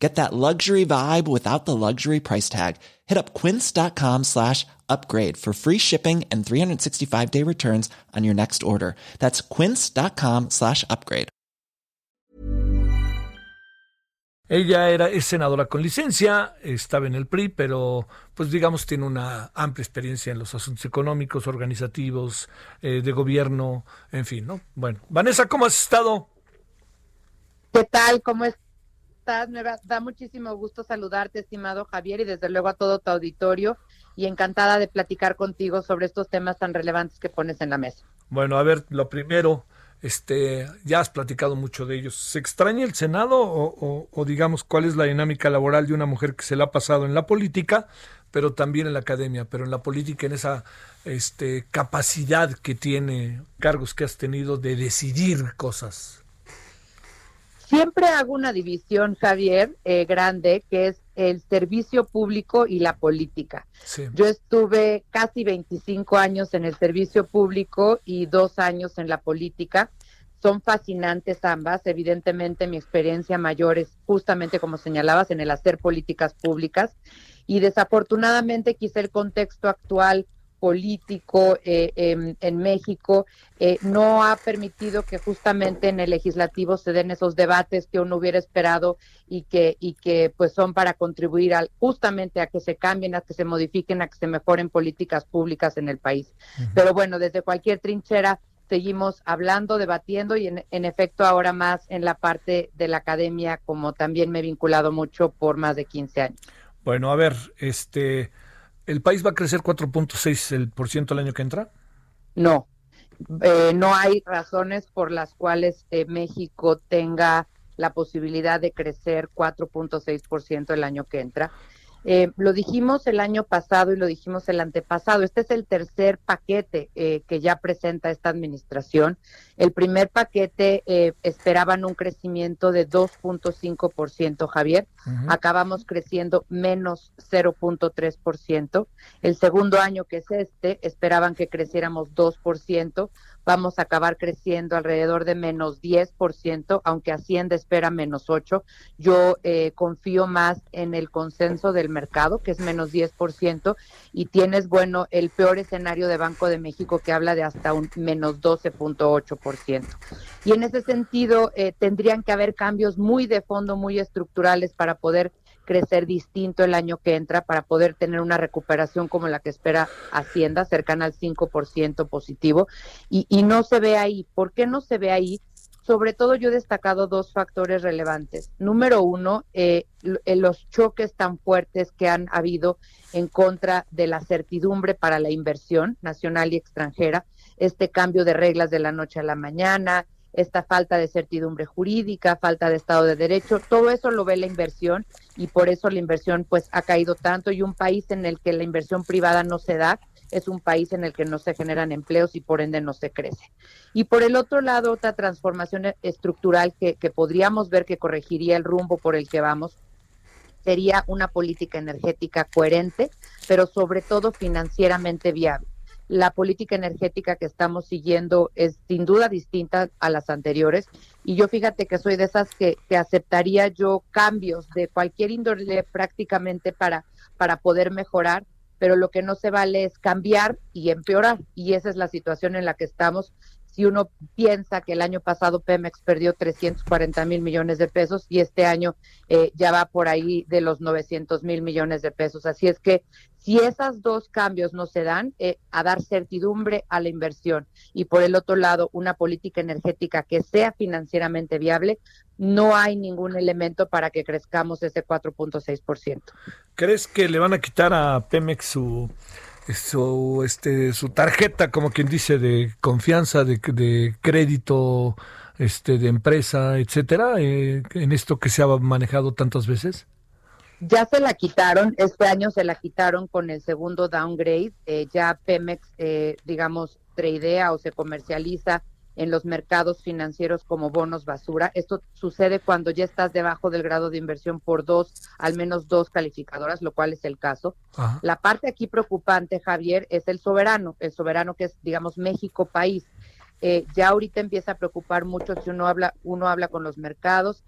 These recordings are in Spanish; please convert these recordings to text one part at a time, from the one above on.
Get that luxury vibe without the luxury price tag. Hit up quince.com slash upgrade for free shipping and 365 day returns on your next order. That's quince.com slash upgrade. Ella era, es senadora con licencia, estaba en el PRI, pero pues digamos tiene una amplia experiencia en los asuntos económicos, organizativos, eh, de gobierno, en fin, ¿no? Bueno, Vanessa, ¿cómo has estado? ¿Qué tal? ¿Cómo estás? Me da muchísimo gusto saludarte, estimado Javier, y desde luego a todo tu auditorio, y encantada de platicar contigo sobre estos temas tan relevantes que pones en la mesa. Bueno, a ver, lo primero, este, ya has platicado mucho de ellos. ¿Se extraña el Senado o, o, digamos cuál es la dinámica laboral de una mujer que se la ha pasado en la política, pero también en la academia, pero en la política, en esa este, capacidad que tiene, cargos que has tenido de decidir cosas? Siempre hago una división, Javier, eh, grande, que es el servicio público y la política. Yo estuve casi 25 años en el servicio público y dos años en la política. Son fascinantes ambas. Evidentemente mi experiencia mayor es justamente como señalabas en el hacer políticas públicas y desafortunadamente quizá el contexto actual político eh, en, México eh, no ha permitido que justamente en el legislativo se den esos debates que uno hubiera esperado y que y que pues son para contribuir al, justamente a que se cambien, a que se modifiquen, a que se mejoren políticas públicas en el país. Pero bueno, desde cualquier trinchera seguimos hablando, debatiendo y en, en, efecto ahora más en la parte de la academia, como también me he vinculado mucho por más de 15 años. Bueno, a ver, este ¿El país va a crecer 4.6% el año que entra? No, eh, no hay razones por las cuales eh, México tenga la posibilidad de crecer 4.6% el año que entra. Eh, lo dijimos el año pasado y lo dijimos el antepasado. Este es el tercer paquete eh, que ya presenta esta administración. El primer paquete eh, esperaban un crecimiento de 2.5%, Javier. Acabamos creciendo menos 0.3%. El segundo año que es este, esperaban que creciéramos 2% vamos a acabar creciendo alrededor de menos 10%, aunque Hacienda espera menos 8%. Yo eh, confío más en el consenso del mercado, que es menos 10%, y tienes, bueno, el peor escenario de Banco de México que habla de hasta un menos 12.8%. Y en ese sentido, eh, tendrían que haber cambios muy de fondo, muy estructurales para poder crecer distinto el año que entra para poder tener una recuperación como la que espera Hacienda, cercana al 5% positivo, y, no se ve ahí. ¿Por qué no se ve ahí? Sobre todo yo he destacado dos factores relevantes. Número uno, eh, eh, los choques tan fuertes que han habido en contra de la certidumbre para la inversión nacional y extranjera, este cambio de reglas de la noche a la mañana, esta falta de certidumbre jurídica, falta de Estado de Derecho, todo eso lo ve la inversión y por eso la inversión pues ha caído tanto y un país en el que la inversión privada no se da es un país en el que no se generan empleos y por ende no se crece. Y por el otro lado, otra transformación estructural que, que podríamos ver que corregiría el rumbo por el que vamos sería una política energética coherente, pero sobre todo financieramente viable la política energética que estamos siguiendo es sin duda distinta a las anteriores. Y yo fíjate que soy de esas que, aceptaría yo cambios de cualquier índole prácticamente para, para poder mejorar, pero lo que no se vale es cambiar y empeorar. Y esa es la situación en la que estamos si uno piensa que el año pasado Pemex perdió 340 mil millones de pesos y este año eh, ya va por ahí de los 900 mil millones de pesos. Así es que si esos dos cambios no se dan, eh, a dar certidumbre a la inversión y por el otro lado una política energética que sea financieramente viable, no hay ningún elemento para que crezcamos ese 4.6%. ¿Crees que le van a quitar a Pemex su su, este, su tarjeta, como quien dice, de confianza, de, de crédito, este, de empresa, etcétera, eh, en esto que se ha manejado tantas veces? Ya se la quitaron, este año se la quitaron con el segundo downgrade, eh, ya Pemex, eh, digamos, tradea o se comercializa en los mercados financieros como bonos basura. Esto sucede cuando ya estás debajo del grado de inversión por dos, al menos dos calificadoras, lo cual es el caso. La parte aquí preocupante, Javier, es el soberano, el soberano que es, digamos, México país. Eh, ya ahorita empieza a preocupar mucho si uno habla, uno habla con los mercados,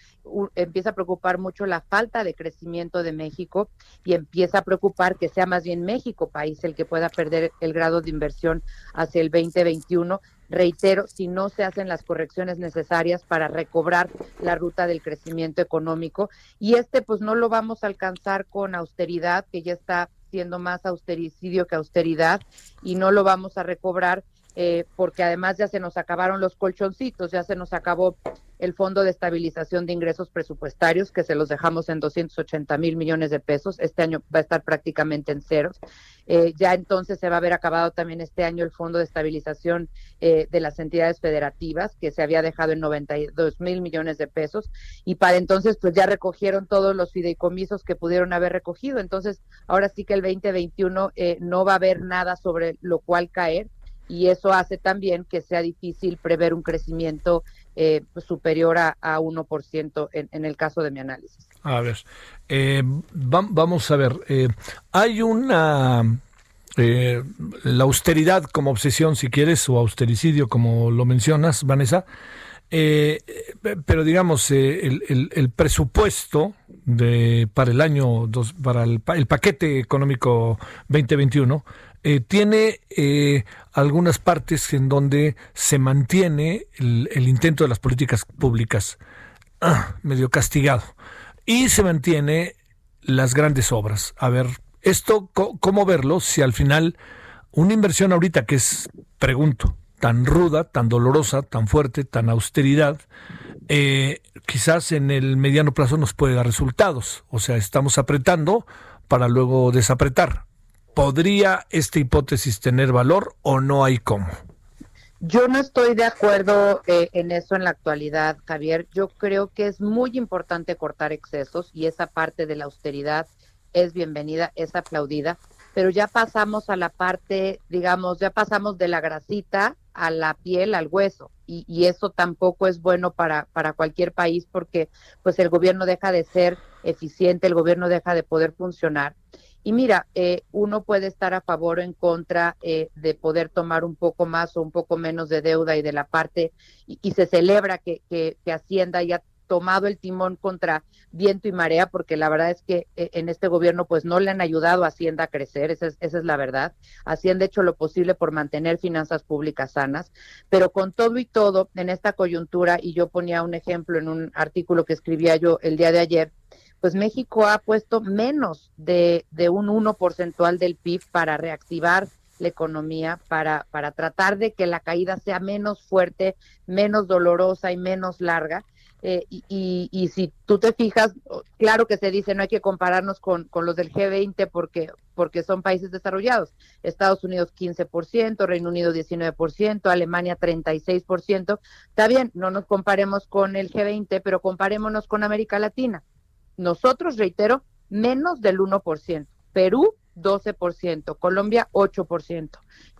empieza a preocupar mucho la falta de crecimiento de México y empieza a preocupar que sea más bien México país el que pueda perder el grado de inversión hacia el 2021 reitero, si no se hacen las correcciones necesarias para recobrar la ruta del crecimiento económico. Y este pues no lo vamos a alcanzar con austeridad, que ya está siendo más austericidio que austeridad, y no lo vamos a recobrar eh, porque además ya se nos acabaron los colchoncitos, ya se nos acabó el Fondo de Estabilización de Ingresos Presupuestarios, que se los dejamos en 280 mil millones de pesos. Este año va a estar prácticamente en ceros. Eh, ya entonces se va a haber acabado también este año el Fondo de Estabilización eh, de las entidades federativas, que se había dejado en 92 mil millones de pesos. Y para entonces, pues ya recogieron todos los fideicomisos que pudieron haber recogido. Entonces, ahora sí que el 2021 no va a haber nada sobre lo cual caer y eso hace también que sea difícil prever un crecimiento eh, pues, superior a, a 1% en, en, el caso de mi análisis. A ver, eh, vamos a ver, eh, hay una... La austeridad como obsesión, si quieres, o austericidio, como lo mencionas, Vanessa, eh, pero digamos, el, el, el, presupuesto de, para el año, dos, para el, el paquete económico 2021, eh, tiene eh, algunas partes en donde se mantiene el, intento de las políticas públicas ah, medio castigado y se mantiene las grandes obras. A ver, esto, ¿cómo verlo si al final una inversión ahorita que es, pregunto, tan ruda, tan dolorosa, tan fuerte, tan austeridad, eh, quizás en el mediano plazo nos puede dar resultados. O sea, estamos apretando para luego desapretar. ¿Podría esta hipótesis tener valor o no hay cómo? Yo no estoy de acuerdo eh, en eso en la actualidad, Javier. Yo creo que es muy importante cortar excesos y esa parte de la austeridad es bienvenida, es aplaudida, pero ya pasamos a la parte, digamos, ya pasamos de la grasita a la piel, al hueso, y, y eso tampoco es bueno para, para cualquier país porque pues el gobierno deja de ser eficiente, el gobierno deja de poder funcionar. Y mira, eh, uno puede estar a favor o en contra eh, de poder tomar un poco más o un poco menos de deuda y de la parte, y, se celebra que, que, que, Hacienda haya tomado el timón contra viento y marea, porque la verdad es que eh, en este gobierno pues no le han ayudado a Hacienda a crecer, esa es, esa es la verdad. Hacienda ha hecho lo posible por mantener finanzas públicas sanas, pero con todo y todo, en esta coyuntura, y yo ponía un ejemplo en un artículo que escribía yo el día de ayer, pues México ha puesto menos de, un 1 porcentual del PIB para reactivar la economía, para, para tratar de que la caída sea menos fuerte, menos dolorosa y menos larga. Eh, y, si tú te fijas, claro que se dice no hay que compararnos con, con los del G20 porque, porque son países desarrollados. Estados Unidos 15%, Reino Unido 19%, Alemania 36%. Está bien, no nos comparemos con el G20, pero comparémonos con América Latina. Nosotros, reitero, menos del 1%. Perú, 12%. Colombia, 8%.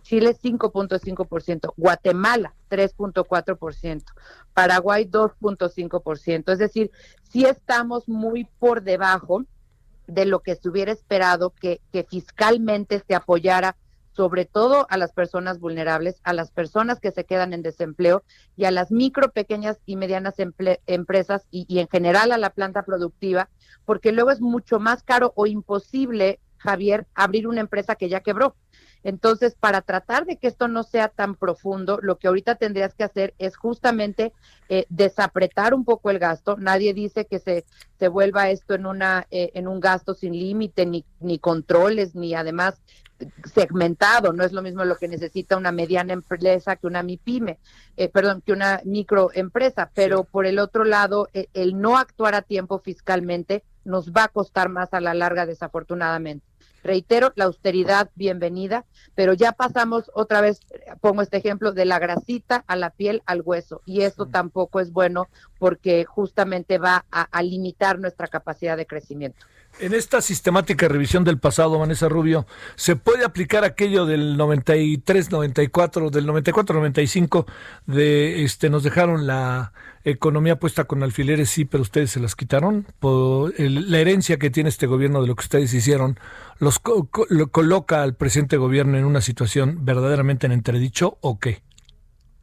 Chile, 5.5%. Guatemala, 3.4%. Paraguay, 2.5%. Es decir, sí estamos muy por debajo de lo que se hubiera esperado que, que fiscalmente se apoyara sobre todo a las personas vulnerables, a las personas que se quedan en desempleo y a las micro, pequeñas y medianas empresas y, en general a la planta productiva, porque luego es mucho más caro o imposible, Javier, abrir una empresa que ya quebró. Entonces, para tratar de que esto no sea tan profundo, lo que ahorita tendrías que hacer es justamente eh, desapretar un poco el gasto. Nadie dice que se, se vuelva esto en, una, eh, en un gasto sin límite, ni, ni controles, ni además segmentado, no es lo mismo lo que necesita una mediana empresa que una MIPYME, eh, perdón, que una microempresa, pero sí. por el otro lado, eh, el no actuar a tiempo fiscalmente nos va a costar más a la larga, desafortunadamente. Reitero, la austeridad, bienvenida, pero ya pasamos otra vez, pongo este ejemplo, de la grasita a la piel al hueso, y esto sí. tampoco es bueno porque justamente va a, a limitar nuestra capacidad de crecimiento. En esta sistemática revisión del pasado, Vanessa Rubio, ¿se puede aplicar aquello del 93, 94, del 94, 95, de este, nos dejaron la economía puesta con alfileres, sí, pero ustedes se las quitaron? La herencia que tiene este gobierno de lo que ustedes hicieron, ¿los lo coloca al presente gobierno en una situación verdaderamente en entredicho o qué?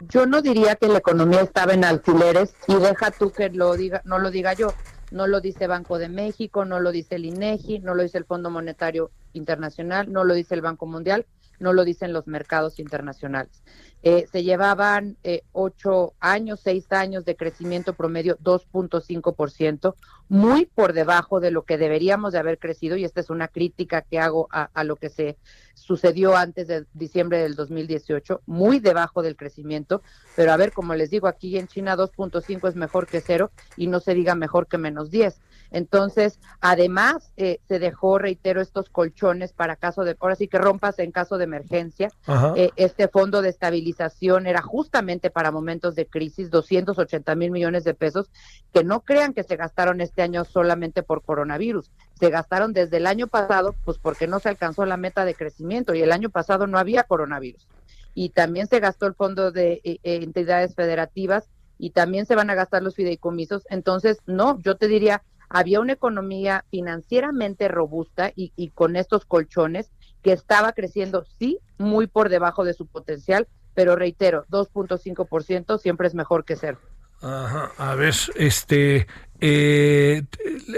Yo no diría que la economía estaba en alfileres y deja tú que lo diga, no lo diga yo no lo dice Banco de México, no lo dice el INEGI, no lo dice el Fondo Monetario Internacional, no lo dice el Banco Mundial, no lo dicen los mercados internacionales. Eh, se llevaban eh, ocho años, seis años de crecimiento promedio 2.5%, muy por debajo de lo que deberíamos de haber crecido, y esta es una crítica que hago a, a lo que se sucedió antes de diciembre del 2018, muy debajo del crecimiento, pero a ver, como les digo, aquí en China 2.5 es mejor que cero y no se diga mejor que menos 10. Entonces, además, eh, se dejó, reitero, estos colchones para caso de, ahora sí que rompas en caso de emergencia. Eh, este fondo de era justamente para momentos de crisis, 280 mil millones de pesos, que no crean que se gastaron este año solamente por coronavirus, se gastaron desde el año pasado, pues porque no se alcanzó la meta de crecimiento y el año pasado no había coronavirus. Y también se gastó el fondo de eh, entidades federativas y también se van a gastar los fideicomisos. Entonces, no, yo te diría, había una economía financieramente robusta y, con estos colchones que estaba creciendo, sí, muy por debajo de su potencial, pero reitero, 2.5% siempre es mejor que cero. Ajá, a ver, este, eh,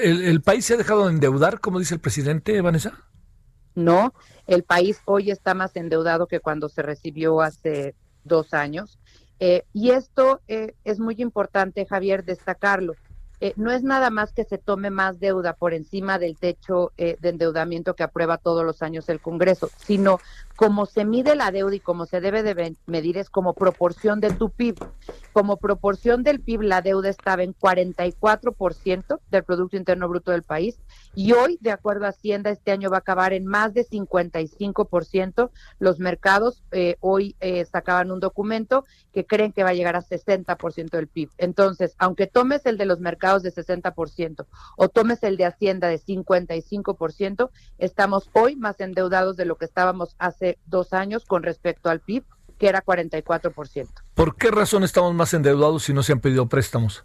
el, país se ha dejado de endeudar, como dice el presidente, Vanessa? No, el país hoy está más endeudado que cuando se recibió hace dos años. Eh, y esto eh, es muy importante, Javier, destacarlo. Eh, no es nada más que se tome más deuda por encima del techo de endeudamiento que aprueba todos los años el Congreso, sino como se mide la deuda y como se debe de medir es como proporción de tu PIB. Como proporción del PIB, la deuda estaba en 44% del Producto Interno Bruto del país y hoy, de acuerdo a Hacienda, este año va a acabar en más de 55%. Los mercados eh, hoy sacaban un documento que creen que va a llegar a 60% del PIB. Entonces, aunque tomes el de los mercados, de 60% o tomes el de Hacienda de 55%, estamos hoy más endeudados de lo que estábamos hace dos años con respecto al PIB, que era 44%. ¿Por qué razón estamos más endeudados si no se han pedido préstamos?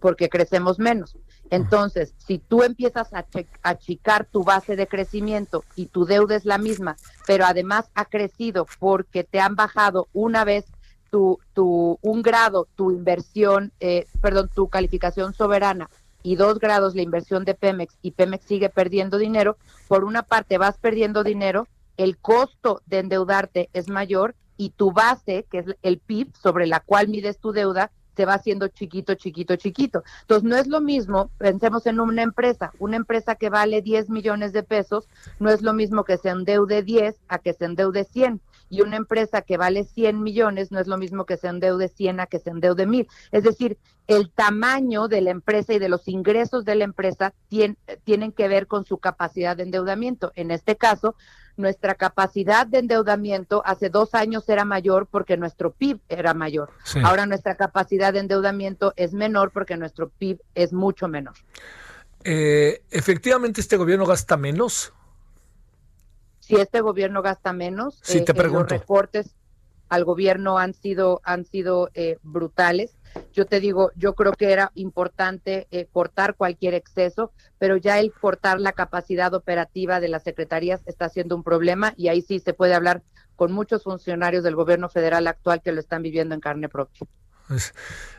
Porque crecemos menos. Entonces, si tú empiezas a achicar tu base de crecimiento y tu deuda es la misma, pero además ha crecido porque te han bajado una vez tu, tu, un grado tu inversión, eh, perdón, tu calificación soberana y dos grados la inversión de Pemex y Pemex sigue perdiendo dinero, por una parte vas perdiendo dinero, el costo de endeudarte es mayor y tu base, que es el PIB sobre la cual mides tu deuda, se va haciendo chiquito, chiquito, chiquito. Entonces, no es lo mismo, pensemos en una empresa, una empresa que vale 10 millones de pesos, no es lo mismo que se endeude 10 a que se endeude 100 y una empresa que vale 100 millones no es lo mismo que se endeude 100 a que se endeude 1000. Es decir, el tamaño de la empresa y de los ingresos de la empresa tienen que ver con su capacidad de endeudamiento. En este caso, nuestra capacidad de endeudamiento hace dos años era mayor porque nuestro PIB era mayor. Ahora nuestra capacidad de endeudamiento es menor porque nuestro PIB es mucho menor. Eh, efectivamente, este gobierno gasta menos si este gobierno gasta menos, eh, te los recortes al gobierno han sido, han sido eh, brutales. Yo te digo, yo creo que era importante eh, cortar cualquier exceso, pero ya el cortar la capacidad operativa de las secretarías está siendo un problema y ahí sí se puede hablar con muchos funcionarios del gobierno federal actual que lo están viviendo en carne propia. Pues,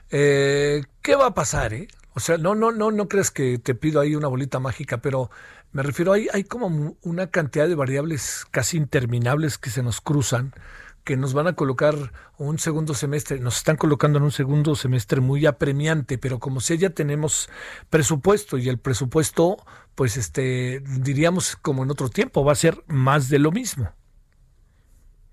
¿Qué va a pasar? O sea, no, no, no, no crees que te pido ahí una bolita mágica, pero me refiero, hay, hay como una cantidad de variables casi interminables que se nos cruzan, que nos van a colocar un segundo semestre, nos están colocando en un segundo semestre muy apremiante, pero como si ya tenemos presupuesto y el presupuesto, pues este, diríamos como en otro tiempo, va a ser más de lo mismo.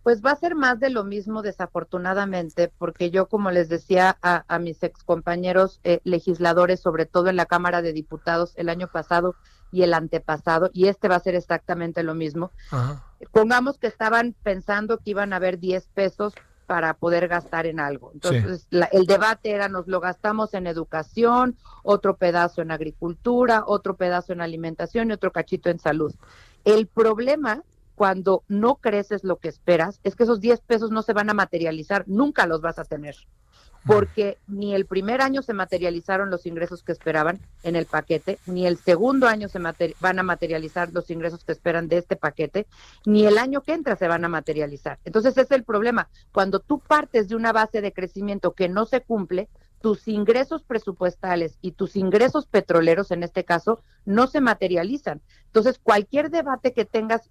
Pues va a ser más de lo mismo, desafortunadamente, porque yo, como les decía a, mis excompañeros eh, legisladores, sobre todo en la Cámara de Diputados el año pasado, y el antepasado, y este va a ser exactamente lo mismo. Pongamos que estaban pensando que iban a haber 10 pesos para poder gastar en algo. Entonces, el debate era, nos lo gastamos en educación, otro pedazo en agricultura, otro pedazo en alimentación y otro cachito en salud. El problema cuando no creces lo que esperas es que esos 10 pesos no se van a materializar, nunca los vas a tener porque ni el primer año se materializaron los ingresos que esperaban en el paquete, ni el segundo año se van a materializar los ingresos que esperan de este paquete, ni el año que entra se van a materializar. Entonces es el problema. Cuando tú partes de una base de crecimiento que no se cumple, tus ingresos presupuestales y tus ingresos petroleros, en este caso, no se materializan. Entonces, cualquier debate que tengas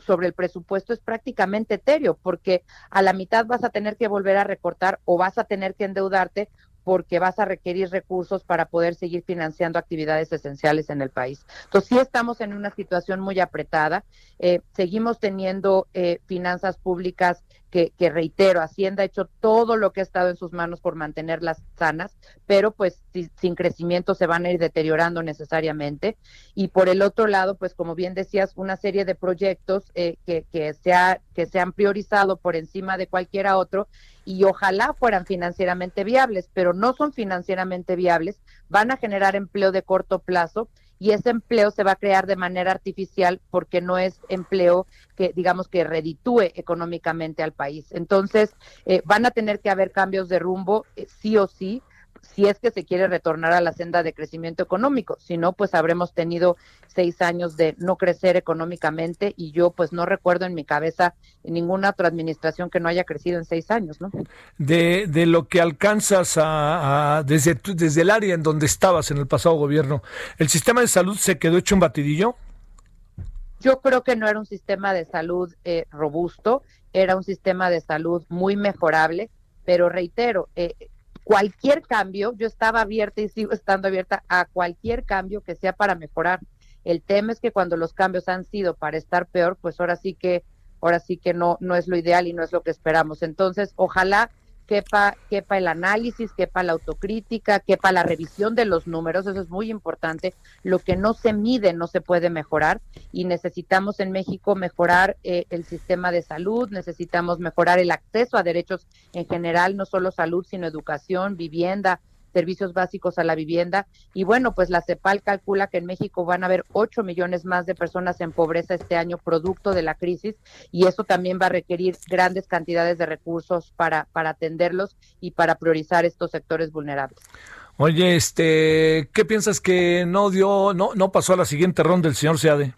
sobre el presupuesto es prácticamente etéreo, porque a la mitad vas a tener que volver a recortar o vas a tener que endeudarte porque vas a requerir recursos para poder seguir financiando actividades esenciales en el país. Entonces, sí estamos en una situación muy apretada. Eh, seguimos teniendo eh, finanzas públicas que, reitero, Hacienda ha hecho todo lo que ha estado en sus manos por mantenerlas sanas, pero pues sin crecimiento se van a ir deteriorando necesariamente. Y por el otro lado, pues como bien decías, una serie de proyectos eh, que, que, se que se han priorizado por encima de cualquiera otro y ojalá fueran financieramente viables, pero no son financieramente viables, van a generar empleo de corto plazo y ese empleo se va a crear de manera artificial porque no es empleo que digamos que reditúe económicamente al país. Entonces, eh, van a tener que haber cambios de rumbo, eh, sí o sí, si es que se quiere retornar a la senda de crecimiento económico. Si no, pues habremos tenido seis años de no crecer económicamente y yo pues no recuerdo en mi cabeza ninguna otra administración que no haya crecido en seis años, ¿no? De, de lo que alcanzas a, desde, desde el área en donde estabas en el pasado gobierno, ¿el sistema de salud se quedó hecho un batidillo? Yo creo que no era un sistema de salud eh, robusto, era un sistema de salud muy mejorable, pero reitero, eh, cualquier cambio, yo estaba abierta y sigo estando abierta a cualquier cambio que sea para mejorar. El tema es que cuando los cambios han sido para estar peor, pues ahora sí que ahora sí que no no es lo ideal y no es lo que esperamos. Entonces, ojalá quepa, quepa el análisis, quepa la autocrítica, quepa la revisión de los números, eso es muy importante. Lo que no se mide no se puede mejorar y necesitamos en México mejorar eh, el sistema de salud, necesitamos mejorar el acceso a derechos en general, no solo salud, sino educación, vivienda, servicios básicos a la vivienda. Y bueno, pues la CEPAL calcula que en México van a haber 8 millones más de personas en pobreza este año producto de la crisis y eso también va a requerir grandes cantidades de recursos para, para atenderlos y para priorizar estos sectores vulnerables. Oye, este, ¿qué piensas que no dio, no, no pasó a la siguiente ronda el señor Seade?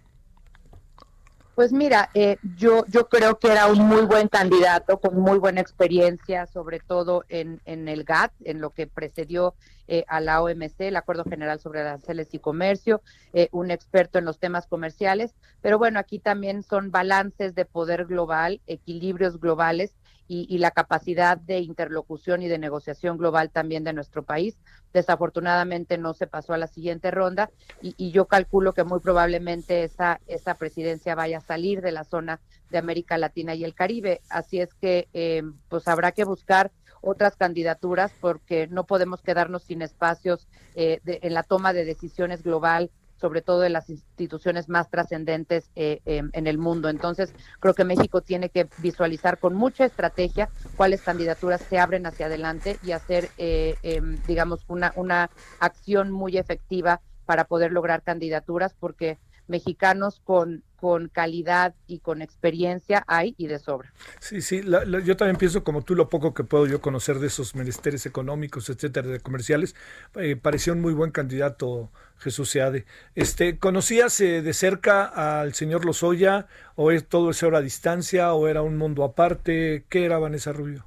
Pues mira, eh, yo, yo creo que era un muy buen candidato con muy buena experiencia, sobre todo en, en el GATT, en lo que precedió eh, a la OMC, el Acuerdo General sobre Aranceles y Comercio, eh, un experto en los temas comerciales. Pero bueno, aquí también son balances de poder global, equilibrios globales y, la capacidad de interlocución y de negociación global también de nuestro país. Desafortunadamente no se pasó a la siguiente ronda y, yo calculo que muy probablemente esa, esa presidencia vaya a salir de la zona de América Latina y el Caribe. Así es que eh, pues habrá que buscar otras candidaturas porque no podemos quedarnos sin espacios eh, en la toma de decisiones global sobre todo de las instituciones más trascendentes eh, em, en el mundo. Entonces, creo que México tiene que visualizar con mucha estrategia cuáles candidaturas se abren hacia adelante y hacer, eh, em, digamos, una, una acción muy efectiva para poder lograr candidaturas, porque mexicanos con, con calidad y con experiencia hay y de sobra. Sí, sí, yo también pienso como tú lo poco que puedo yo conocer de esos menesteres económicos, etcétera, de comerciales, eh, pareció un muy buen candidato Jesús Seade. Este, ¿Conocías eh, de cerca al señor Lozoya o es todo ese hora a distancia o era un mundo aparte? ¿Qué era Vanessa Rubio?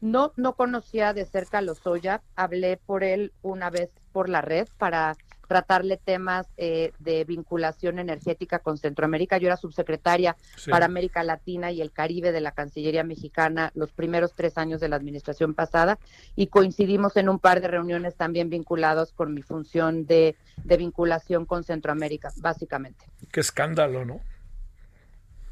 No, no conocía de cerca a Lozoya, hablé por él una vez por la red para tratarle temas eh, de vinculación energética con Centroamérica. Yo era subsecretaria para América Latina y el Caribe de la Cancillería mexicana los primeros tres años de la administración pasada y coincidimos en un par de reuniones también vinculados con mi función de, vinculación con Centroamérica, básicamente. Qué escándalo, ¿no?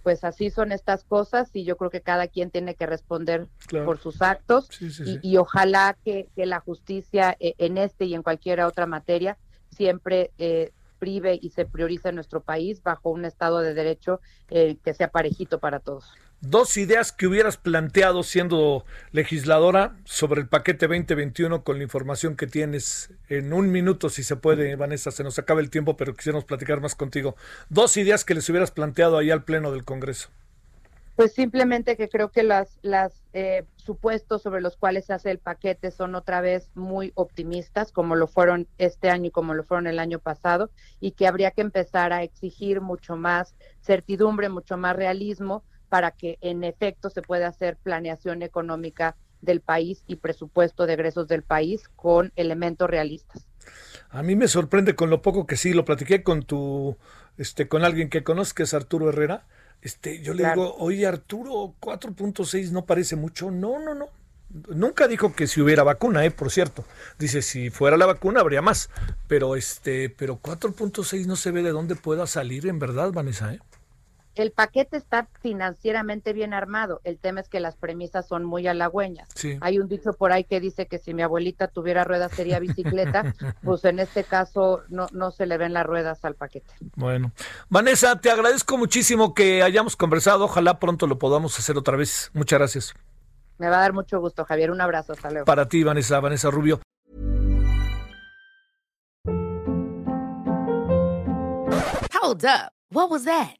pues así son estas cosas y yo creo que cada quien tiene que responder por sus actos y, ojalá que, que, la justicia eh, en este y en cualquier otra materia siempre eh, prive y se prioriza en nuestro país bajo un Estado de Derecho eh, que sea parejito para todos. dos ideas que hubieras planteado siendo legisladora sobre el paquete 2021 con la información que tienes en un minuto, si se puede, Vanessa, se nos acaba el tiempo, pero quisiéramos platicar más contigo. Dos ideas que les hubieras planteado ahí al Pleno del Congreso. Pues simplemente que creo que las, las eh, supuestos sobre los cuales se hace el paquete son otra vez muy optimistas, como lo fueron este año y como lo fueron el año pasado, y que habría que empezar a exigir mucho más certidumbre, mucho más realismo para que en efecto se pueda hacer planeación económica del país y presupuesto de egresos del país con elementos realistas. A mí me sorprende con lo poco que sí, lo platiqué con tu, este, con alguien que conozcas, Arturo Herrera. Este, yo le digo, oye Arturo, 4.6 no parece mucho. No, no, no. Nunca dijo que si hubiera vacuna, eh, por cierto. Dice, si fuera la vacuna habría más. Pero este, pero 4.6 no se ve de dónde pueda salir en verdad, Vanessa, ¿eh? El paquete está financieramente bien armado. El tema es que las premisas son muy halagüeñas. Hay un dicho por ahí que dice que si mi abuelita tuviera ruedas sería bicicleta. pues en este caso no, no se le ven las ruedas al paquete. Bueno, Vanessa, te agradezco muchísimo que hayamos conversado. Ojalá pronto lo podamos hacer otra vez. Muchas gracias. Me va a dar mucho gusto, Javier. Un abrazo. Hasta luego. Para ti, Vanessa, Vanessa Rubio. Hold up. What was that?